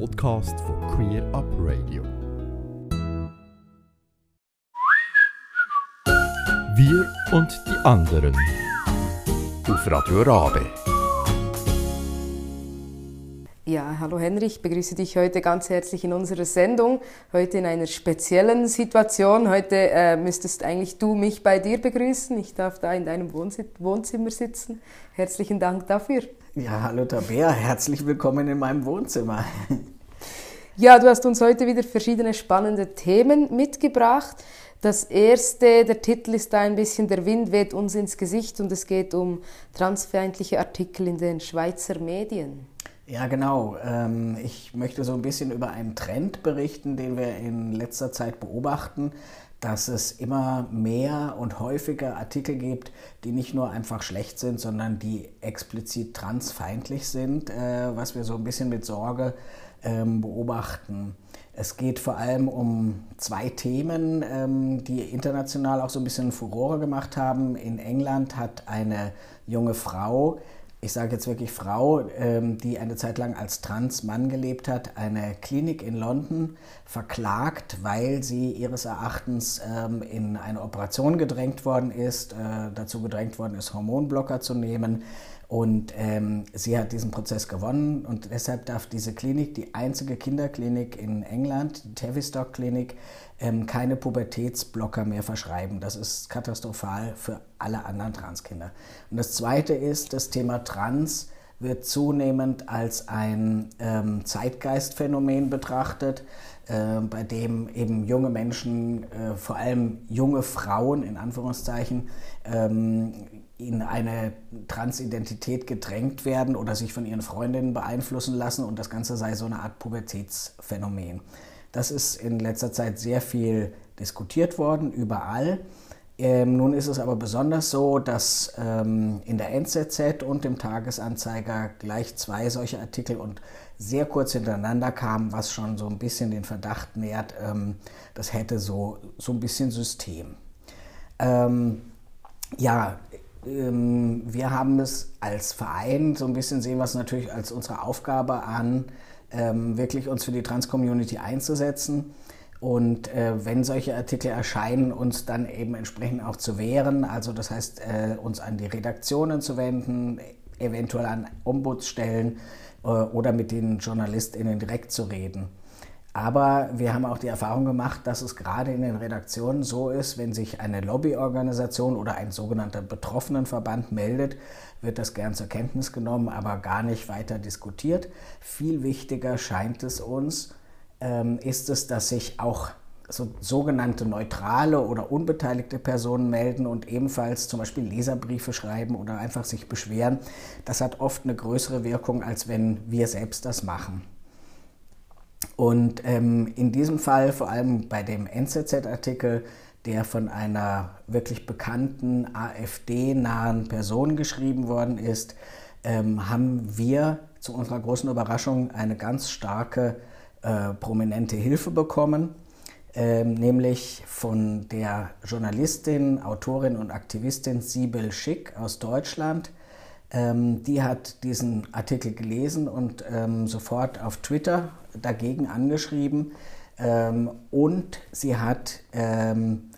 Podcast von Queer Up Radio. Wir und die anderen auf Radio Rabe. Ja, hallo Henrich, ich begrüße dich heute ganz herzlich in unserer Sendung. Heute in einer speziellen Situation. Heute äh, müsstest eigentlich du mich bei dir begrüßen. Ich darf da in deinem Wohnzimmer sitzen. Herzlichen Dank dafür. Ja, hallo Tabea, herzlich willkommen in meinem Wohnzimmer. Ja, du hast uns heute wieder verschiedene spannende Themen mitgebracht. Das erste, der Titel ist da ein bisschen Der Wind weht uns ins Gesicht und es geht um transfeindliche Artikel in den Schweizer Medien. Ja, genau. Ähm, ich möchte so ein bisschen über einen Trend berichten, den wir in letzter Zeit beobachten, dass es immer mehr und häufiger Artikel gibt, die nicht nur einfach schlecht sind, sondern die explizit transfeindlich sind, äh, was wir so ein bisschen mit Sorge ähm, beobachten. Es geht vor allem um zwei Themen, ähm, die international auch so ein bisschen Furore gemacht haben. In England hat eine junge Frau ich sage jetzt wirklich Frau, ähm, die eine Zeit lang als Trans-Mann gelebt hat, eine Klinik in London verklagt, weil sie ihres Erachtens ähm, in eine Operation gedrängt worden ist, äh, dazu gedrängt worden ist, Hormonblocker zu nehmen. Und ähm, sie hat diesen Prozess gewonnen und deshalb darf diese Klinik, die einzige Kinderklinik in England, die Tavistock Klinik, ähm, keine Pubertätsblocker mehr verschreiben. Das ist katastrophal für alle anderen Transkinder. Und das Zweite ist, das Thema Trans wird zunehmend als ein ähm, Zeitgeistphänomen betrachtet, äh, bei dem eben junge Menschen, äh, vor allem junge Frauen in Anführungszeichen, ähm, in eine Transidentität gedrängt werden oder sich von ihren Freundinnen beeinflussen lassen und das Ganze sei so eine Art Pubertätsphänomen. Das ist in letzter Zeit sehr viel diskutiert worden, überall. Ähm, nun ist es aber besonders so, dass ähm, in der NZZ und dem Tagesanzeiger gleich zwei solche Artikel und sehr kurz hintereinander kamen, was schon so ein bisschen den Verdacht nährt, ähm, das hätte so, so ein bisschen System. Ähm, ja, ähm, wir haben es als Verein so ein bisschen sehen wir es natürlich als unsere Aufgabe an, ähm, wirklich uns für die Trans-Community einzusetzen und äh, wenn solche Artikel erscheinen, uns dann eben entsprechend auch zu wehren, also das heißt, äh, uns an die Redaktionen zu wenden, eventuell an Ombudsstellen äh, oder mit den JournalistInnen direkt zu reden. Aber wir haben auch die Erfahrung gemacht, dass es gerade in den Redaktionen so ist, wenn sich eine Lobbyorganisation oder ein sogenannter Betroffenenverband meldet, wird das gern zur Kenntnis genommen, aber gar nicht weiter diskutiert. Viel wichtiger scheint es uns, ähm, ist es, dass sich auch so, sogenannte neutrale oder unbeteiligte Personen melden und ebenfalls zum Beispiel Leserbriefe schreiben oder einfach sich beschweren. Das hat oft eine größere Wirkung, als wenn wir selbst das machen. Und ähm, in diesem Fall, vor allem bei dem NZZ-Artikel, der von einer wirklich bekannten AfD-nahen Person geschrieben worden ist, ähm, haben wir zu unserer großen Überraschung eine ganz starke äh, prominente Hilfe bekommen, ähm, nämlich von der Journalistin, Autorin und Aktivistin Sibyl Schick aus Deutschland. Ähm, die hat diesen Artikel gelesen und ähm, sofort auf Twitter dagegen angeschrieben. Ähm, und sie hat ähm,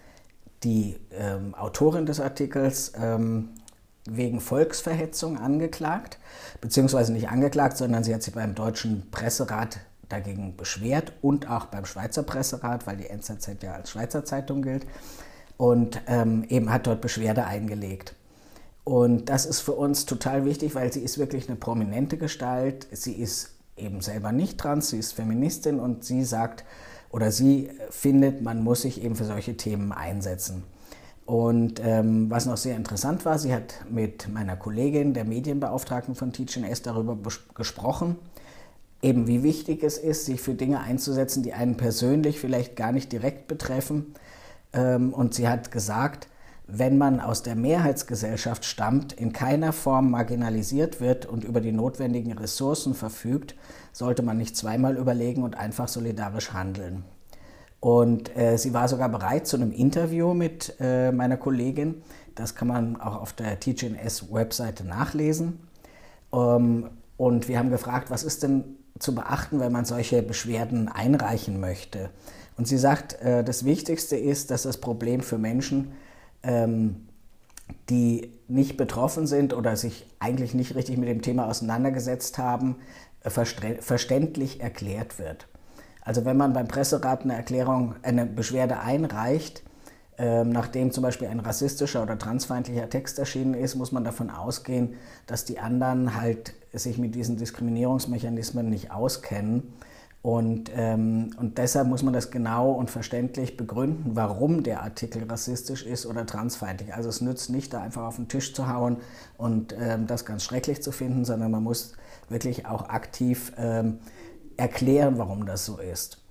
die ähm, Autorin des Artikels ähm, wegen Volksverhetzung angeklagt, beziehungsweise nicht angeklagt, sondern sie hat sich beim deutschen Presserat dagegen beschwert und auch beim Schweizer Presserat, weil die NZZ ja als Schweizer Zeitung gilt, und ähm, eben hat dort Beschwerde eingelegt. Und das ist für uns total wichtig, weil sie ist wirklich eine prominente Gestalt. Sie ist eben selber nicht trans, sie ist Feministin und sie sagt oder sie findet, man muss sich eben für solche Themen einsetzen. Und ähm, was noch sehr interessant war, sie hat mit meiner Kollegin, der Medienbeauftragten von Teach S, darüber gesprochen, eben wie wichtig es ist, sich für Dinge einzusetzen, die einen persönlich vielleicht gar nicht direkt betreffen. Ähm, und sie hat gesagt, wenn man aus der Mehrheitsgesellschaft stammt, in keiner Form marginalisiert wird und über die notwendigen Ressourcen verfügt, sollte man nicht zweimal überlegen und einfach solidarisch handeln. Und äh, sie war sogar bereit zu einem Interview mit äh, meiner Kollegin. Das kann man auch auf der TGNS-Webseite nachlesen. Ähm, und wir haben gefragt, was ist denn zu beachten, wenn man solche Beschwerden einreichen möchte. Und sie sagt, äh, das Wichtigste ist, dass das Problem für Menschen, ähm, die nicht betroffen sind oder sich eigentlich nicht richtig mit dem Thema auseinandergesetzt haben, äh, verständlich erklärt wird. Also wenn man beim Presserat eine Erklärung, eine Beschwerde einreicht, ähm, nachdem zum Beispiel ein rassistischer oder transfeindlicher Text erschienen ist, muss man davon ausgehen, dass die anderen halt sich mit diesen Diskriminierungsmechanismen nicht auskennen. Und, ähm, und deshalb muss man das genau und verständlich begründen, warum der Artikel rassistisch ist oder transfeindlich. Also es nützt nicht, da einfach auf den Tisch zu hauen und ähm, das ganz schrecklich zu finden, sondern man muss wirklich auch aktiv ähm, erklären, warum das so ist.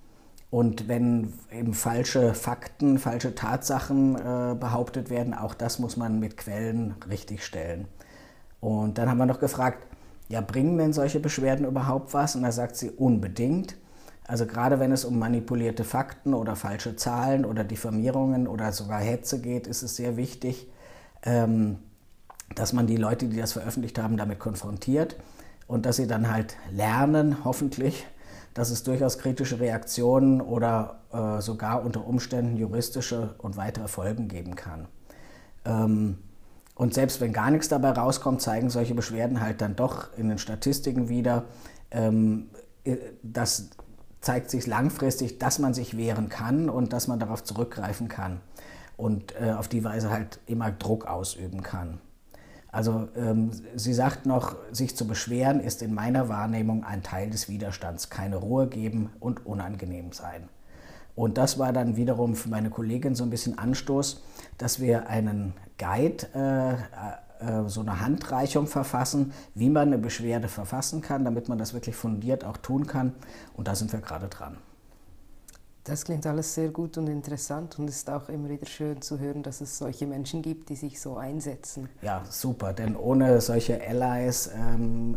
Und wenn eben falsche Fakten, falsche Tatsachen äh, behauptet werden, auch das muss man mit Quellen richtigstellen. Und dann haben wir noch gefragt, ja, bringen denn solche Beschwerden überhaupt was? Und da sagt sie unbedingt. Also gerade wenn es um manipulierte Fakten oder falsche Zahlen oder Diffamierungen oder sogar Hetze geht, ist es sehr wichtig, ähm, dass man die Leute, die das veröffentlicht haben, damit konfrontiert und dass sie dann halt lernen, hoffentlich, dass es durchaus kritische Reaktionen oder äh, sogar unter Umständen juristische und weitere Folgen geben kann. Und selbst wenn gar nichts dabei rauskommt, zeigen solche Beschwerden halt dann doch in den Statistiken wieder, ähm, äh, das zeigt sich langfristig, dass man sich wehren kann und dass man darauf zurückgreifen kann und äh, auf die Weise halt immer Druck ausüben kann. Also ähm, sie sagt noch, sich zu beschweren ist in meiner Wahrnehmung ein Teil des Widerstands. Keine Ruhe geben und unangenehm sein. Und das war dann wiederum für meine Kollegin so ein bisschen Anstoß, dass wir einen Guide, äh, äh, so eine Handreichung verfassen, wie man eine Beschwerde verfassen kann, damit man das wirklich fundiert auch tun kann. Und da sind wir gerade dran. Das klingt alles sehr gut und interessant und es ist auch immer wieder schön zu hören, dass es solche Menschen gibt, die sich so einsetzen. Ja, super, denn ohne solche Allies ähm,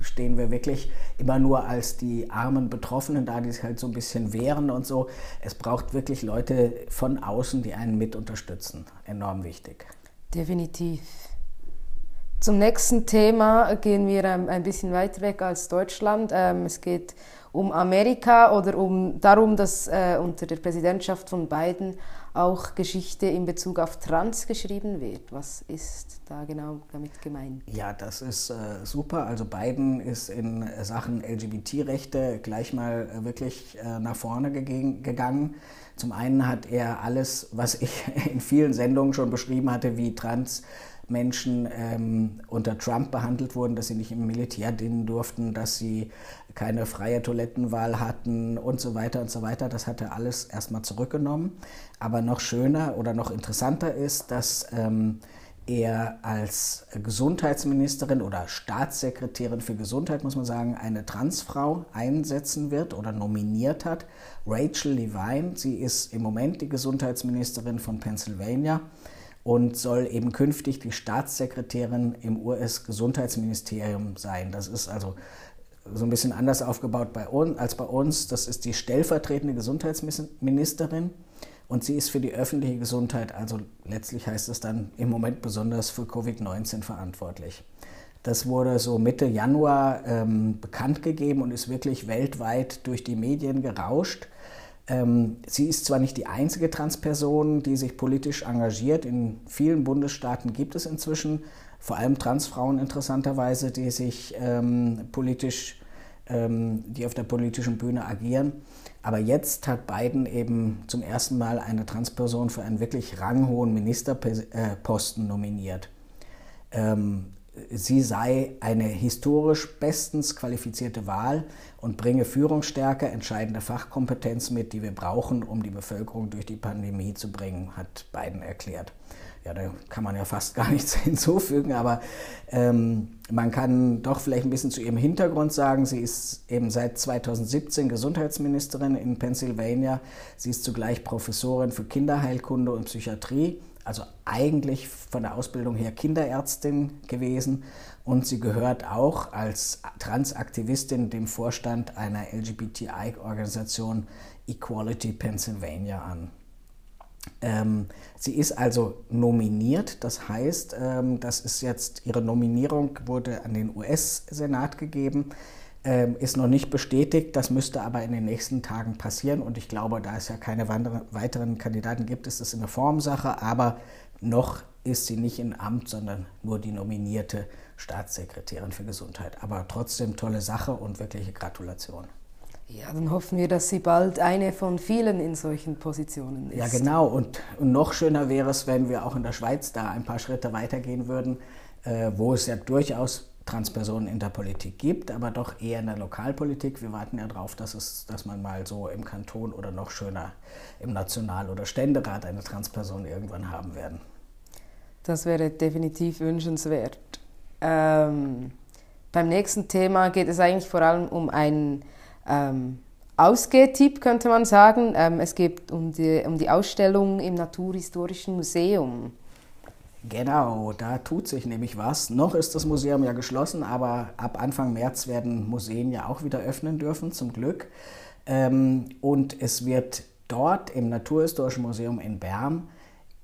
stehen wir wirklich immer nur als die armen Betroffenen da, die sich halt so ein bisschen wehren und so. Es braucht wirklich Leute von außen, die einen mit unterstützen. Enorm wichtig. Definitiv. Zum nächsten Thema gehen wir ein bisschen weiter weg als Deutschland. Ähm, es geht um Amerika oder um darum, dass äh, unter der Präsidentschaft von Biden auch Geschichte in Bezug auf Trans geschrieben wird. Was ist da genau damit gemeint? Ja, das ist äh, super. Also Biden ist in Sachen LGBT-Rechte gleich mal äh, wirklich äh, nach vorne gegangen. Zum einen hat er alles, was ich in vielen Sendungen schon beschrieben hatte, wie Trans Menschen ähm, unter Trump behandelt wurden, dass sie nicht im Militär dienen durften, dass sie keine freie Toilettenwahl hatten und so weiter und so weiter. Das hat er alles erstmal zurückgenommen. Aber noch schöner oder noch interessanter ist, dass ähm, er als Gesundheitsministerin oder Staatssekretärin für Gesundheit, muss man sagen, eine Transfrau einsetzen wird oder nominiert hat. Rachel Levine, sie ist im Moment die Gesundheitsministerin von Pennsylvania und soll eben künftig die Staatssekretärin im US-Gesundheitsministerium sein. Das ist also so ein bisschen anders aufgebaut bei uns, als bei uns. Das ist die stellvertretende Gesundheitsministerin und sie ist für die öffentliche Gesundheit, also letztlich heißt es dann im Moment besonders für Covid-19 verantwortlich. Das wurde so Mitte Januar ähm, bekannt gegeben und ist wirklich weltweit durch die Medien gerauscht. Ähm, sie ist zwar nicht die einzige Transperson, die sich politisch engagiert. In vielen Bundesstaaten gibt es inzwischen vor allem Transfrauen interessanterweise, die sich ähm, politisch, ähm, die auf der politischen Bühne agieren. Aber jetzt hat Biden eben zum ersten Mal eine Transperson für einen wirklich ranghohen Ministerposten nominiert. Ähm, sie sei eine historisch bestens qualifizierte Wahl und bringe Führungsstärke, entscheidende Fachkompetenz mit, die wir brauchen, um die Bevölkerung durch die Pandemie zu bringen, hat Biden erklärt. Ja, da kann man ja fast gar nichts hinzufügen, aber ähm, man kann doch vielleicht ein bisschen zu ihrem Hintergrund sagen. Sie ist eben seit 2017 Gesundheitsministerin in Pennsylvania. Sie ist zugleich Professorin für Kinderheilkunde und Psychiatrie also eigentlich von der Ausbildung her Kinderärztin gewesen und sie gehört auch als Transaktivistin dem Vorstand einer LGBTI-Organisation Equality Pennsylvania an. Ähm, sie ist also nominiert, das heißt, ähm, das ist jetzt ihre Nominierung wurde an den US-Senat gegeben. Ähm, ist noch nicht bestätigt. Das müsste aber in den nächsten Tagen passieren. Und ich glaube, da es ja keine weiteren Kandidaten gibt, ist das eine Formsache. Aber noch ist sie nicht in Amt, sondern nur die nominierte Staatssekretärin für Gesundheit. Aber trotzdem tolle Sache und wirkliche Gratulation. Ja, dann hoffen wir, dass sie bald eine von vielen in solchen Positionen ist. Ja, genau. Und, und noch schöner wäre es, wenn wir auch in der Schweiz da ein paar Schritte weitergehen würden, äh, wo es ja durchaus Transpersonen in der Politik gibt, aber doch eher in der Lokalpolitik. Wir warten ja darauf, dass, es, dass man mal so im Kanton oder noch schöner im National- oder Ständerat eine Transperson irgendwann haben werden. Das wäre definitiv wünschenswert. Ähm, beim nächsten Thema geht es eigentlich vor allem um einen ähm, Ausgehtipp, könnte man sagen. Ähm, es geht um die, um die Ausstellung im Naturhistorischen Museum. Genau, da tut sich nämlich was. Noch ist das Museum ja geschlossen, aber ab Anfang März werden Museen ja auch wieder öffnen dürfen, zum Glück. Ähm, und es wird dort im Naturhistorischen Museum in Bern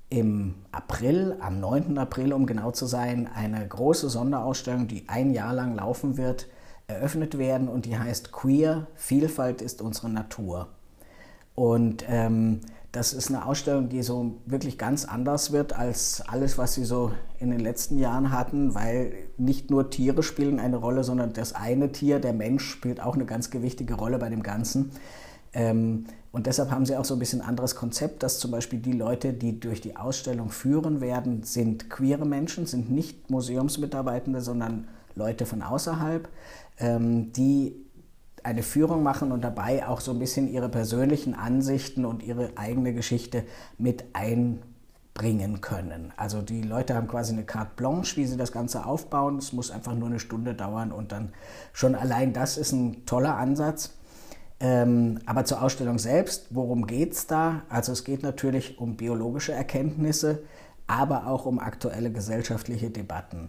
im April, am 9. April, um genau zu sein, eine große Sonderausstellung, die ein Jahr lang laufen wird, eröffnet werden und die heißt Queer, Vielfalt ist unsere Natur. Und ähm, das ist eine Ausstellung, die so wirklich ganz anders wird als alles, was sie so in den letzten Jahren hatten, weil nicht nur Tiere spielen eine Rolle, sondern das eine Tier, der Mensch, spielt auch eine ganz gewichtige Rolle bei dem Ganzen. Ähm, und deshalb haben sie auch so ein bisschen anderes Konzept, dass zum Beispiel die Leute, die durch die Ausstellung führen werden, sind queere Menschen, sind nicht Museumsmitarbeitende, sondern Leute von außerhalb, ähm, die eine Führung machen und dabei auch so ein bisschen ihre persönlichen Ansichten und ihre eigene Geschichte mit einbringen können. Also die Leute haben quasi eine Carte Blanche, wie sie das Ganze aufbauen. Es muss einfach nur eine Stunde dauern und dann schon allein das ist ein toller Ansatz. Ähm, aber zur Ausstellung selbst, worum geht es da? Also es geht natürlich um biologische Erkenntnisse, aber auch um aktuelle gesellschaftliche Debatten.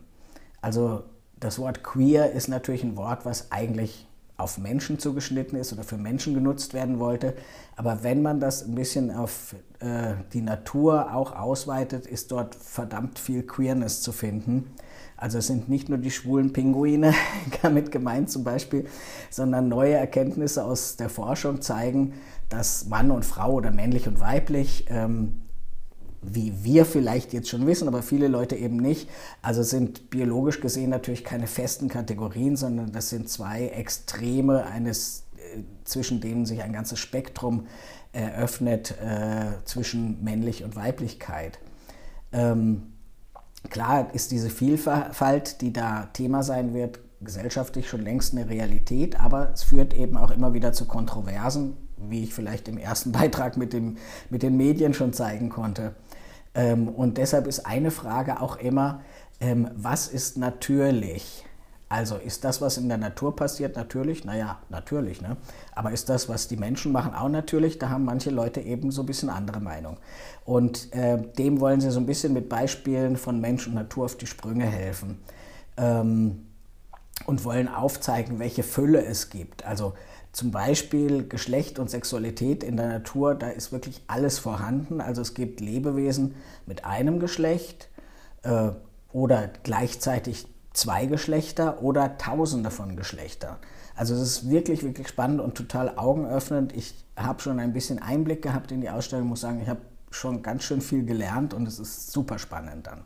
Also das Wort queer ist natürlich ein Wort, was eigentlich auf Menschen zugeschnitten ist oder für Menschen genutzt werden wollte. Aber wenn man das ein bisschen auf äh, die Natur auch ausweitet, ist dort verdammt viel Queerness zu finden. Also es sind nicht nur die schwulen Pinguine damit gemeint zum Beispiel, sondern neue Erkenntnisse aus der Forschung zeigen, dass Mann und Frau oder männlich und weiblich ähm, wie wir vielleicht jetzt schon wissen, aber viele Leute eben nicht. Also sind biologisch gesehen natürlich keine festen Kategorien, sondern das sind zwei Extreme eines, äh, zwischen denen sich ein ganzes Spektrum eröffnet äh, zwischen männlich und Weiblichkeit. Ähm, klar ist diese Vielfalt, die da Thema sein wird, gesellschaftlich schon längst eine Realität, aber es führt eben auch immer wieder zu Kontroversen, wie ich vielleicht im ersten Beitrag mit, dem, mit den Medien schon zeigen konnte. Ähm, und deshalb ist eine Frage auch immer, ähm, was ist natürlich? Also ist das, was in der Natur passiert, natürlich? Naja, natürlich. Ne? Aber ist das, was die Menschen machen, auch natürlich? Da haben manche Leute eben so ein bisschen andere Meinung. Und äh, dem wollen sie so ein bisschen mit Beispielen von Mensch und Natur auf die Sprünge helfen. Ähm, und wollen aufzeigen, welche Fülle es gibt. Also zum Beispiel Geschlecht und Sexualität in der Natur, da ist wirklich alles vorhanden. Also es gibt Lebewesen mit einem Geschlecht äh, oder gleichzeitig zwei Geschlechter oder tausende von Geschlechtern. Also es ist wirklich, wirklich spannend und total augenöffnend. Ich habe schon ein bisschen Einblick gehabt in die Ausstellung, muss sagen, ich habe schon ganz schön viel gelernt und es ist super spannend dann.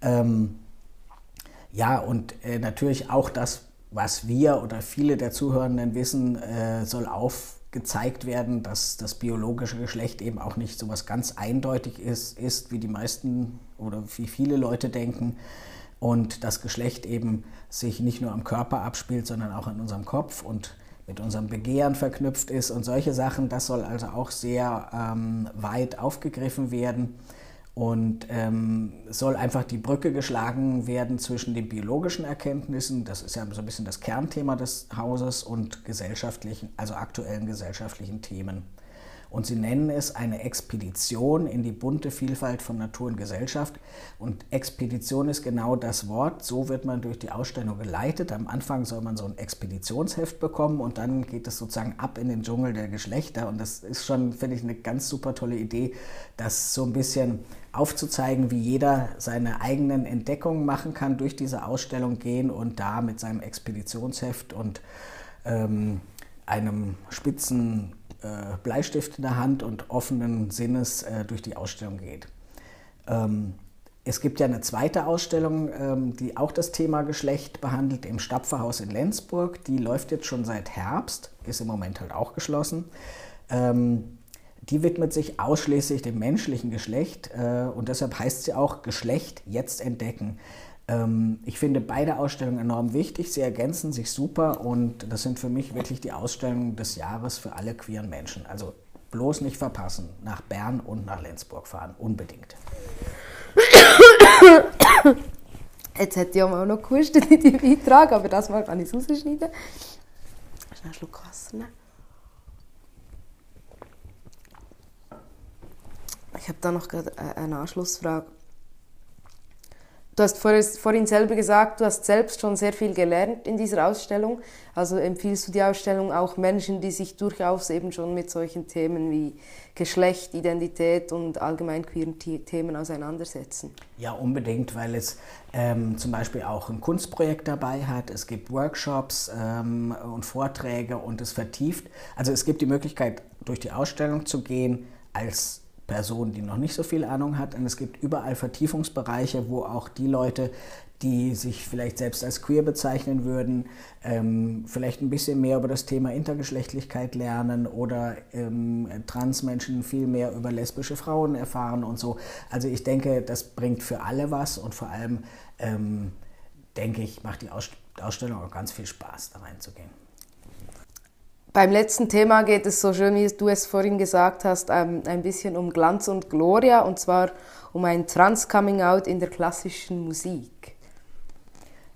Ähm, ja, und äh, natürlich auch das, was wir oder viele der Zuhörenden wissen, äh, soll aufgezeigt werden, dass das biologische Geschlecht eben auch nicht so was ganz eindeutig ist, ist, wie die meisten oder wie viele Leute denken. Und das Geschlecht eben sich nicht nur am Körper abspielt, sondern auch in unserem Kopf und mit unserem Begehren verknüpft ist und solche Sachen. Das soll also auch sehr ähm, weit aufgegriffen werden und ähm, soll einfach die Brücke geschlagen werden zwischen den biologischen Erkenntnissen, das ist ja so ein bisschen das Kernthema des Hauses, und gesellschaftlichen, also aktuellen gesellschaftlichen Themen. Und sie nennen es eine Expedition in die bunte Vielfalt von Natur und Gesellschaft. Und Expedition ist genau das Wort. So wird man durch die Ausstellung geleitet. Am Anfang soll man so ein Expeditionsheft bekommen und dann geht es sozusagen ab in den Dschungel der Geschlechter. Und das ist schon, finde ich, eine ganz super tolle Idee, das so ein bisschen aufzuzeigen, wie jeder seine eigenen Entdeckungen machen kann, durch diese Ausstellung gehen und da mit seinem Expeditionsheft und ähm, einem spitzen Bleistift in der Hand und offenen Sinnes äh, durch die Ausstellung geht. Ähm, es gibt ja eine zweite Ausstellung, ähm, die auch das Thema Geschlecht behandelt, im Stapferhaus in Lenzburg. Die läuft jetzt schon seit Herbst, ist im Moment halt auch geschlossen. Ähm, die widmet sich ausschließlich dem menschlichen Geschlecht äh, und deshalb heißt sie auch Geschlecht jetzt entdecken. Ähm, ich finde beide Ausstellungen enorm wichtig, sie ergänzen sich super und das sind für mich wirklich die Ausstellungen des Jahres für alle queeren Menschen. Also bloß nicht verpassen, nach Bern und nach Lenzburg fahren, unbedingt. Jetzt hätte ich auch noch gehustet in die Beitrag, aber das mal kann ich rausschneiden. Schnell Schluck Wasser nehmen. Ich habe da noch gerade eine Anschlussfrage. Du hast vorhin selber gesagt, du hast selbst schon sehr viel gelernt in dieser Ausstellung. Also empfiehlst du die Ausstellung auch Menschen, die sich durchaus eben schon mit solchen Themen wie Geschlecht, Identität und allgemein queeren Themen auseinandersetzen? Ja, unbedingt, weil es ähm, zum Beispiel auch ein Kunstprojekt dabei hat. Es gibt Workshops ähm, und Vorträge und es vertieft. Also es gibt die Möglichkeit, durch die Ausstellung zu gehen als Person, die noch nicht so viel Ahnung hat. Und es gibt überall Vertiefungsbereiche, wo auch die Leute, die sich vielleicht selbst als queer bezeichnen würden, ähm, vielleicht ein bisschen mehr über das Thema Intergeschlechtlichkeit lernen oder ähm, Transmenschen viel mehr über lesbische Frauen erfahren und so. Also ich denke, das bringt für alle was und vor allem, ähm, denke ich, macht die Ausstellung auch ganz viel Spaß, da reinzugehen. Beim letzten Thema geht es so schön, wie du es vorhin gesagt hast, ähm, ein bisschen um Glanz und Gloria und zwar um ein Trans-Coming-out in der klassischen Musik.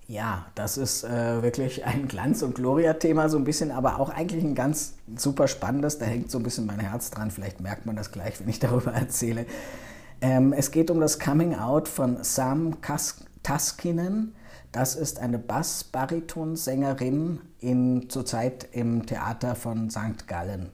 Ja, das ist äh, wirklich ein Glanz- und Gloria-Thema, so ein bisschen, aber auch eigentlich ein ganz super spannendes. Da hängt so ein bisschen mein Herz dran. Vielleicht merkt man das gleich, wenn ich darüber erzähle. Ähm, es geht um das Coming-out von Sam Kas Taskinen. Das ist eine Bass-Bariton-Sängerin in, zurzeit im Theater von St. Gallen.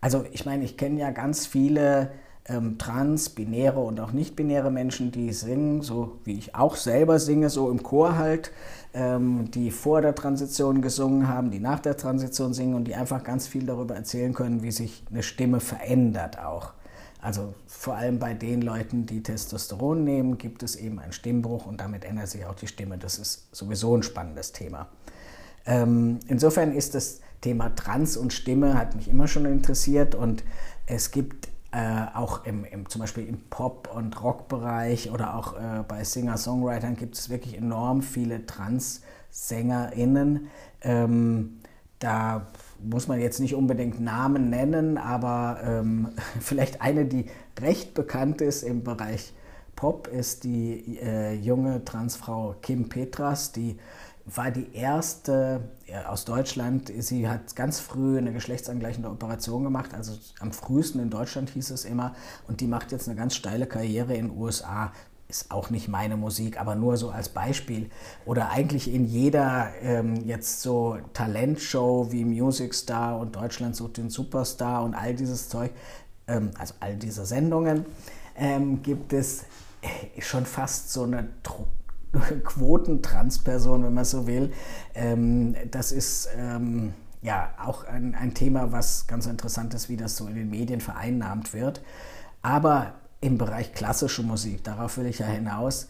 Also ich meine, ich kenne ja ganz viele ähm, trans, binäre und auch nicht-binäre Menschen, die singen, so wie ich auch selber singe, so im Chor halt, ähm, die vor der Transition gesungen haben, die nach der Transition singen und die einfach ganz viel darüber erzählen können, wie sich eine Stimme verändert auch. Also vor allem bei den Leuten, die Testosteron nehmen, gibt es eben einen Stimmbruch und damit ändert sich auch die Stimme. Das ist sowieso ein spannendes Thema. Ähm, insofern ist das Thema Trans und Stimme hat mich immer schon interessiert und es gibt äh, auch im, im, zum Beispiel im Pop- und Rockbereich oder auch äh, bei Singer-Songwritern gibt es wirklich enorm viele Trans-SängerInnen. Ähm, da muss man jetzt nicht unbedingt Namen nennen, aber ähm, vielleicht eine, die recht bekannt ist im Bereich Pop, ist die äh, junge Transfrau Kim Petras, die war die erste aus Deutschland. Sie hat ganz früh eine geschlechtsangleichende Operation gemacht, also am frühesten in Deutschland hieß es immer. Und die macht jetzt eine ganz steile Karriere in den USA ist auch nicht meine Musik, aber nur so als Beispiel. Oder eigentlich in jeder ähm, jetzt so Talentshow wie Music Star und Deutschland sucht den Superstar und all dieses Zeug, ähm, also all diese Sendungen, ähm, gibt es äh, schon fast so eine Tro Quotentransperson, wenn man so will. Ähm, das ist ähm, ja auch ein, ein Thema, was ganz interessant ist, wie das so in den Medien vereinnahmt wird. Aber im Bereich klassische Musik. Darauf will ich ja hinaus.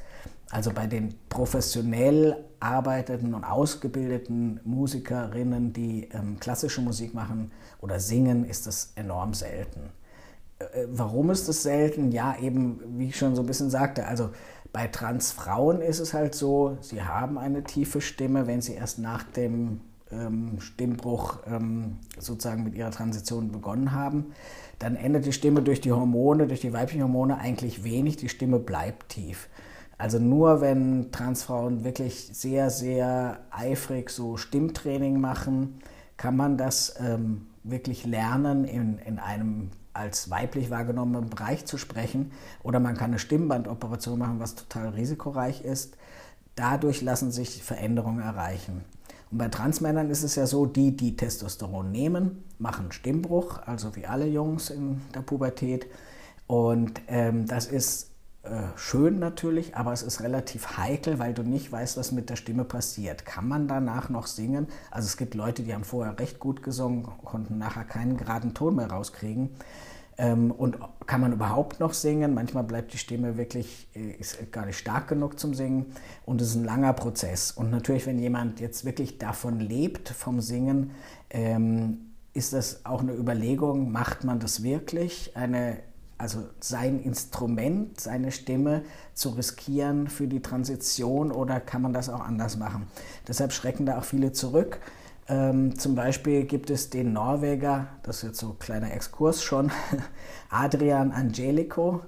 Also bei den professionell arbeitenden und ausgebildeten Musikerinnen, die ähm, klassische Musik machen oder singen, ist das enorm selten. Äh, warum ist das selten? Ja, eben, wie ich schon so ein bisschen sagte, also bei Transfrauen ist es halt so, sie haben eine tiefe Stimme, wenn sie erst nach dem Stimmbruch ähm, sozusagen mit ihrer Transition begonnen haben dann ändert die Stimme durch die Hormone, durch die weiblichen Hormone eigentlich wenig. Die Stimme bleibt tief. Also nur wenn Transfrauen wirklich sehr, sehr eifrig so Stimmtraining machen, kann man das ähm, wirklich lernen in, in einem als weiblich wahrgenommenen Bereich zu sprechen oder man kann eine Stimmbandoperation machen, was total risikoreich ist. Dadurch lassen sich Veränderungen erreichen. Und bei Transmännern ist es ja so, die, die Testosteron nehmen, machen Stimmbruch, also wie alle Jungs in der Pubertät. Und ähm, das ist äh, schön natürlich, aber es ist relativ heikel, weil du nicht weißt, was mit der Stimme passiert. Kann man danach noch singen? Also es gibt Leute, die haben vorher recht gut gesungen, konnten nachher keinen geraden Ton mehr rauskriegen. Ähm, und kann man überhaupt noch singen? Manchmal bleibt die Stimme wirklich äh, ist gar nicht stark genug zum Singen und es ist ein langer Prozess. Und natürlich, wenn jemand jetzt wirklich davon lebt, vom Singen, ähm, ist das auch eine Überlegung, macht man das wirklich? Eine also sein Instrument, seine Stimme zu riskieren für die Transition oder kann man das auch anders machen? Deshalb schrecken da auch viele zurück. Ähm, zum Beispiel gibt es den Norweger, das ist jetzt so ein kleiner Exkurs schon, Adrian Angelico,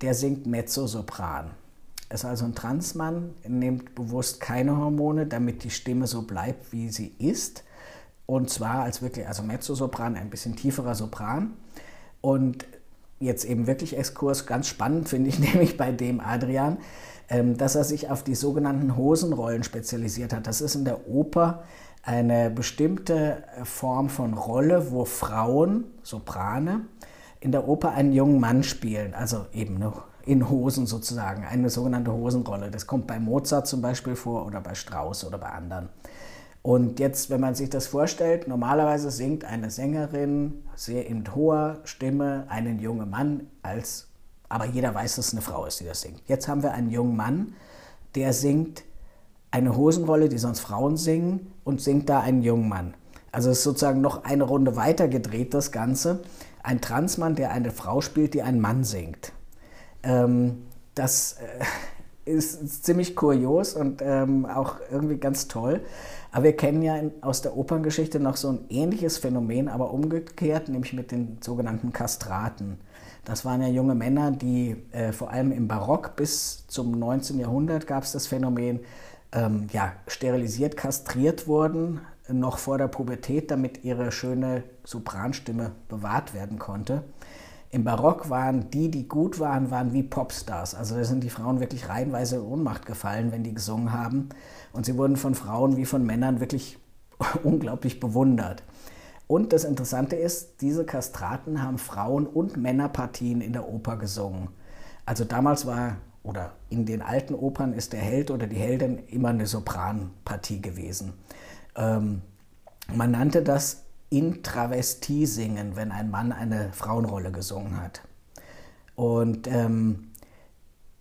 der singt Mezzosopran. Er ist also ein Transmann, nimmt bewusst keine Hormone, damit die Stimme so bleibt, wie sie ist. Und zwar als wirklich, also Mezzosopran, ein bisschen tieferer Sopran. Und jetzt eben wirklich Exkurs, ganz spannend finde ich nämlich bei dem Adrian, ähm, dass er sich auf die sogenannten Hosenrollen spezialisiert hat. Das ist in der Oper eine bestimmte äh, Form von Rolle, wo Frauen, Soprane, in der Oper einen jungen Mann spielen, also eben noch in Hosen sozusagen, eine sogenannte Hosenrolle. Das kommt bei Mozart zum Beispiel vor oder bei Strauss oder bei anderen. Und jetzt, wenn man sich das vorstellt, normalerweise singt eine Sängerin sehr in hoher Stimme einen jungen Mann als, aber jeder weiß, dass es eine Frau ist, die das singt. Jetzt haben wir einen jungen Mann, der singt eine Hosenrolle, die sonst Frauen singen, und singt da einen jungen Mann. Also es ist sozusagen noch eine Runde weiter gedreht, das Ganze. Ein Transmann, der eine Frau spielt, die einen Mann singt. Ähm, das äh, ist ziemlich kurios und ähm, auch irgendwie ganz toll. Aber wir kennen ja in, aus der Operngeschichte noch so ein ähnliches Phänomen, aber umgekehrt, nämlich mit den sogenannten Kastraten. Das waren ja junge Männer, die äh, vor allem im Barock bis zum 19. Jahrhundert gab es das Phänomen, ähm, ja, sterilisiert, kastriert wurden, noch vor der Pubertät, damit ihre schöne Sopranstimme bewahrt werden konnte. Im Barock waren die, die gut waren, waren wie Popstars. Also da sind die Frauen wirklich reihenweise in Ohnmacht gefallen, wenn die gesungen haben. Und sie wurden von Frauen wie von Männern wirklich unglaublich bewundert. Und das Interessante ist, diese Kastraten haben Frauen- und Männerpartien in der Oper gesungen. Also damals war, oder in den alten Opern ist der Held oder die Heldin immer eine Sopranpartie gewesen. Ähm, man nannte das Intravestie singen, wenn ein Mann eine Frauenrolle gesungen hat. Und ähm,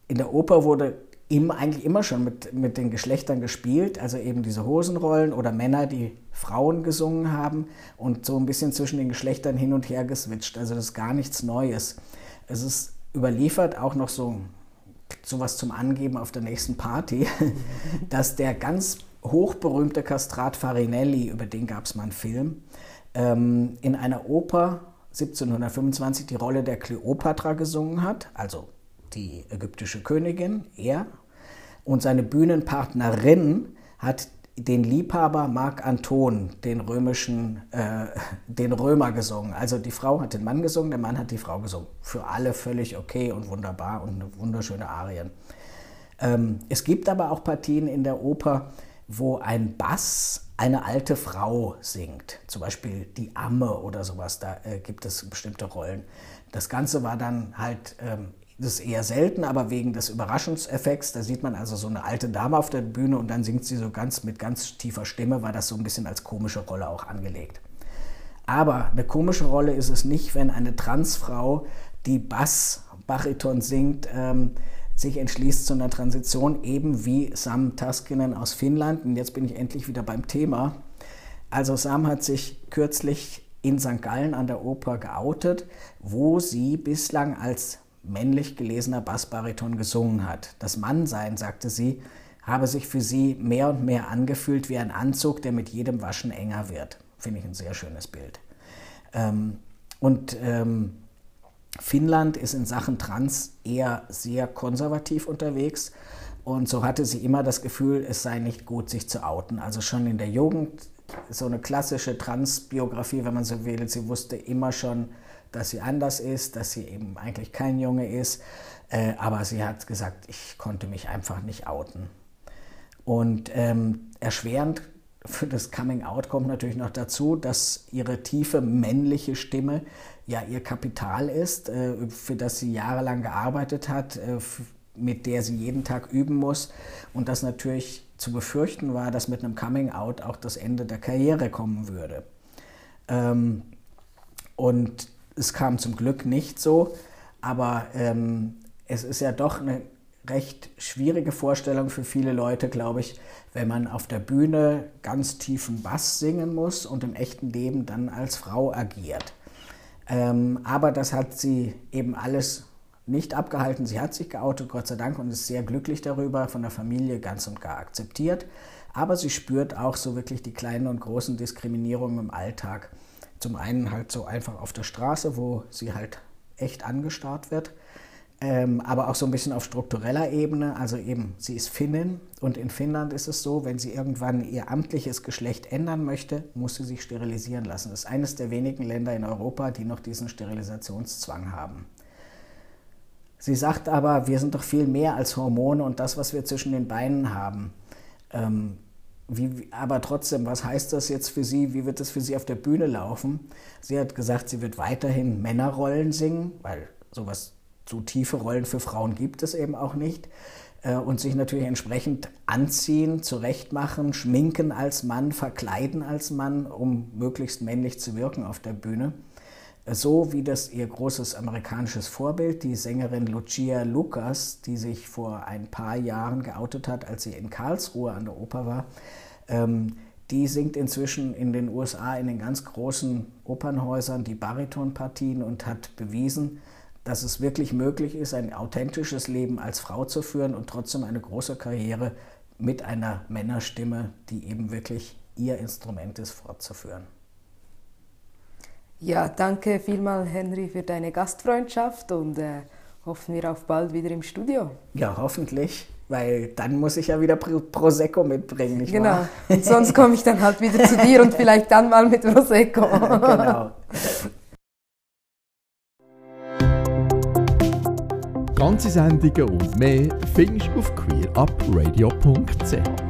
in der Oper wurde immer, eigentlich immer schon mit, mit den Geschlechtern gespielt, also eben diese Hosenrollen oder Männer, die Frauen gesungen haben und so ein bisschen zwischen den Geschlechtern hin und her geswitcht. Also das ist gar nichts Neues. Es ist überliefert auch noch so sowas zum Angeben auf der nächsten Party, dass der ganz hochberühmte Kastrat Farinelli, über den gab es mal einen Film, ähm, in einer Oper 1725 die Rolle der Kleopatra gesungen hat, also die ägyptische Königin, er. Und seine Bühnenpartnerin hat den Liebhaber Marc Anton, den römischen, äh, den Römer gesungen. Also die Frau hat den Mann gesungen, der Mann hat die Frau gesungen. Für alle völlig okay und wunderbar und wunderschöne Arien. Ähm, es gibt aber auch Partien in der Oper, wo ein Bass eine alte Frau singt. Zum Beispiel die Amme oder sowas, da äh, gibt es bestimmte Rollen. Das Ganze war dann halt ähm, das ist eher selten, aber wegen des Überraschungseffekts, da sieht man also so eine alte Dame auf der Bühne und dann singt sie so ganz mit ganz tiefer Stimme, war das so ein bisschen als komische Rolle auch angelegt. Aber eine komische Rolle ist es nicht, wenn eine Transfrau, die Bass, Bariton singt, ähm, sich entschließt zu einer Transition, eben wie Sam Taskinen aus Finnland. Und jetzt bin ich endlich wieder beim Thema. Also Sam hat sich kürzlich in St. Gallen an der Oper geoutet, wo sie bislang als männlich gelesener Bassbariton gesungen hat. Das Mannsein, sagte sie, habe sich für sie mehr und mehr angefühlt wie ein Anzug, der mit jedem Waschen enger wird. Finde ich ein sehr schönes Bild. Ähm, und ähm, Finnland ist in Sachen Trans eher sehr konservativ unterwegs. Und so hatte sie immer das Gefühl, es sei nicht gut, sich zu outen. Also schon in der Jugend so eine klassische Trans-Biografie, wenn man so will. Sie wusste immer schon, dass sie anders ist, dass sie eben eigentlich kein Junge ist. Äh, aber sie hat gesagt, ich konnte mich einfach nicht outen. Und ähm, erschwerend für das Coming Out kommt natürlich noch dazu, dass ihre tiefe männliche Stimme ja ihr Kapital ist, äh, für das sie jahrelang gearbeitet hat, äh, mit der sie jeden Tag üben muss und das natürlich zu befürchten war, dass mit einem Coming Out auch das Ende der Karriere kommen würde. Ähm, und es kam zum Glück nicht so, aber ähm, es ist ja doch eine recht schwierige Vorstellung für viele Leute, glaube ich, wenn man auf der Bühne ganz tiefen Bass singen muss und im echten Leben dann als Frau agiert. Ähm, aber das hat sie eben alles nicht abgehalten. Sie hat sich geoutet, Gott sei Dank, und ist sehr glücklich darüber, von der Familie ganz und gar akzeptiert. Aber sie spürt auch so wirklich die kleinen und großen Diskriminierungen im Alltag. Zum einen halt so einfach auf der Straße, wo sie halt echt angestarrt wird ähm, aber auch so ein bisschen auf struktureller Ebene. Also eben, sie ist Finnin und in Finnland ist es so, wenn sie irgendwann ihr amtliches Geschlecht ändern möchte, muss sie sich sterilisieren lassen. Das ist eines der wenigen Länder in Europa, die noch diesen Sterilisationszwang haben. Sie sagt aber, wir sind doch viel mehr als Hormone und das, was wir zwischen den Beinen haben. Ähm, wie, aber trotzdem, was heißt das jetzt für sie? Wie wird das für sie auf der Bühne laufen? Sie hat gesagt, sie wird weiterhin Männerrollen singen, weil sowas so tiefe Rollen für Frauen gibt es eben auch nicht. Äh, und sich natürlich entsprechend anziehen, zurechtmachen, schminken als Mann, verkleiden als Mann, um möglichst männlich zu wirken auf der Bühne. So wie das ihr großes amerikanisches Vorbild, die Sängerin Lucia Lucas, die sich vor ein paar Jahren geoutet hat, als sie in Karlsruhe an der Oper war, ähm, die singt inzwischen in den USA in den ganz großen Opernhäusern die Baritonpartien und hat bewiesen, dass es wirklich möglich ist, ein authentisches Leben als Frau zu führen und trotzdem eine große Karriere mit einer Männerstimme, die eben wirklich ihr Instrument ist, fortzuführen. Ja, danke vielmal, Henry, für deine Gastfreundschaft und äh, hoffen wir auf bald wieder im Studio. Ja, hoffentlich, weil dann muss ich ja wieder Prosecco mitbringen, nicht genau. wahr? Und sonst komme ich dann halt wieder zu dir und vielleicht dann mal mit Prosecco. genau. Ganze Sendungen und mehr findest du auf queerupradio.ch.